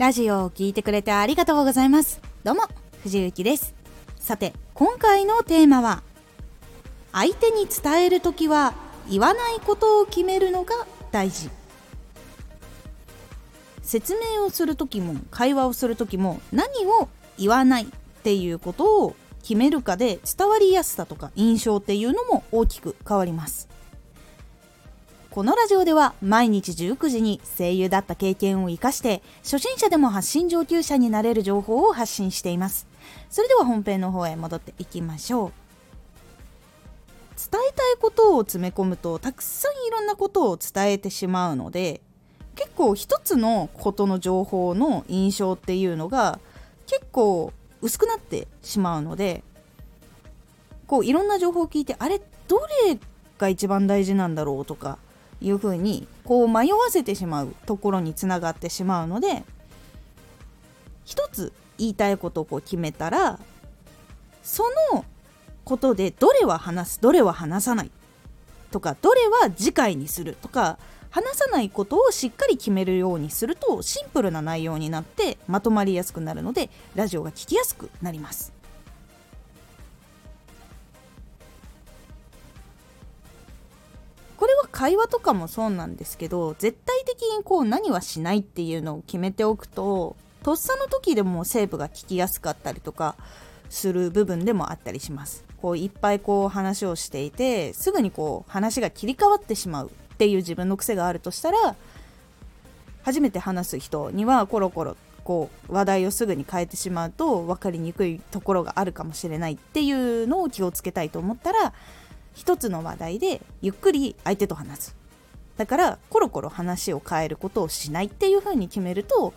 ラジオを聴いてくれてありがとうございます。どうも藤幸です。さて今回のテーマは相手に伝える時は言わないことを決めるのが大事。説明をする時も会話をする時も何を言わないっていうことを決めるかで伝わりやすさとか印象っていうのも大きく変わります。このラジオでは毎日19時に声優だった経験を生かして初心者でも発信上級者になれる情報を発信しています。それでは本編の方へ戻っていきましょう。伝えたいことを詰め込むとたくさんいろんなことを伝えてしまうので結構一つのことの情報の印象っていうのが結構薄くなってしまうのでこういろんな情報を聞いてあれどれが一番大事なんだろうとかいうふうにこう迷わせてしまうところにつながってしまうので一つ言いたいことをこう決めたらそのことでどれは話すどれは話さないとかどれは次回にするとか話さないことをしっかり決めるようにするとシンプルな内容になってまとまりやすくなるのでラジオが聞きやすくなります。会話とかもそうなんですけど絶対的にこう何はしないっていうのを決めておくととっさの時でもセーブが聞きやすかったりとかする部分でもあったりします。こういっぱいこう話をしていてすぐにこう話が切り替わってしまうっていう自分の癖があるとしたら初めて話す人にはコロコロこう話題をすぐに変えてしまうと分かりにくいところがあるかもしれないっていうのを気をつけたいと思ったら一つの話題でゆっくり相手と話すだからコロコロ話を変えることをしないっていう風に決めると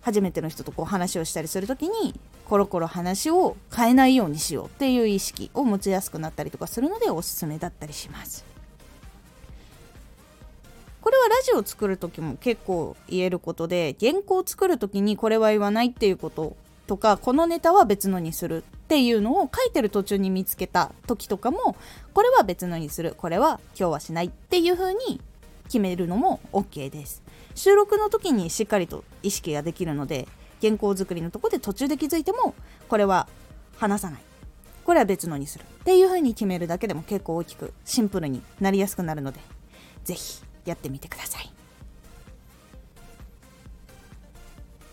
初めての人とこう話をしたりする時にコロコロ話を変えないようにしようっていう意識を持ちやすくなったりとかするのでおすすめだったりします。これはラジオを作る時も結構言えることで原稿を作る時にこれは言わないっていうこととかこのネタは別のにするっていうのを書いてる途中に見つけた時とかもこれは別のにする。これは今日はしないっていう風に決めるのも OK です。収録の時にしっかりと意識ができるので原稿作りのとこで途中で気づいてもこれは話さない。これは別のにするっていう風に決めるだけでも結構大きくシンプルになりやすくなるので是非やってみてください。